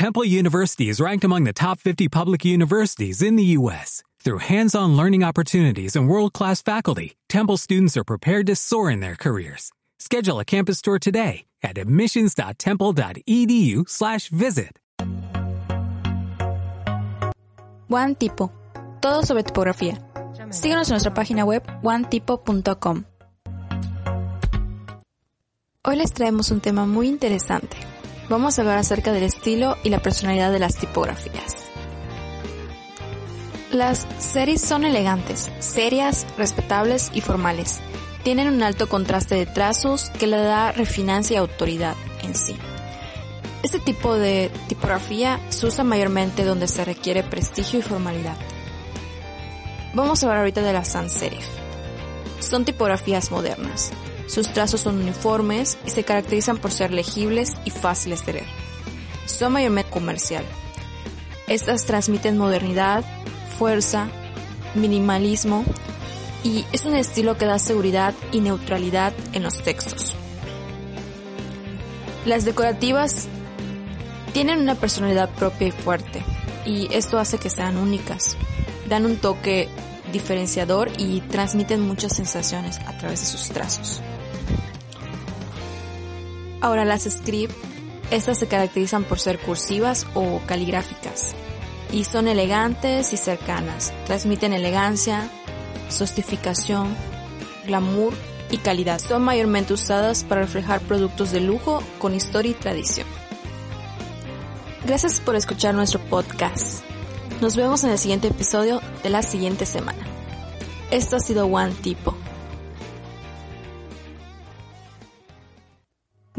Temple University is ranked among the top 50 public universities in the U.S. Through hands-on learning opportunities and world-class faculty, Temple students are prepared to soar in their careers. Schedule a campus tour today at admissions.temple.edu/visit. One Tipo. Todo sobre tipografía. Síguenos en nuestra página web onetipo.com. Hoy les traemos un tema muy interesante. Vamos a hablar acerca del estilo y la personalidad de las tipografías. Las series son elegantes, serias, respetables y formales. Tienen un alto contraste de trazos que le da refinancia y autoridad en sí. Este tipo de tipografía se usa mayormente donde se requiere prestigio y formalidad. Vamos a hablar ahorita de las sans serif. Son tipografías modernas. Sus trazos son uniformes y se caracterizan por ser legibles y fáciles de leer. Son mayormente comercial. Estas transmiten modernidad, fuerza, minimalismo y es un estilo que da seguridad y neutralidad en los textos. Las decorativas tienen una personalidad propia y fuerte y esto hace que sean únicas. Dan un toque diferenciador y transmiten muchas sensaciones a través de sus trazos. Ahora las script, estas se caracterizan por ser cursivas o caligráficas y son elegantes y cercanas. Transmiten elegancia, sostificación, glamour y calidad. Son mayormente usadas para reflejar productos de lujo con historia y tradición. Gracias por escuchar nuestro podcast. Nos vemos en el siguiente episodio de la siguiente semana. Esto ha sido One Tipo.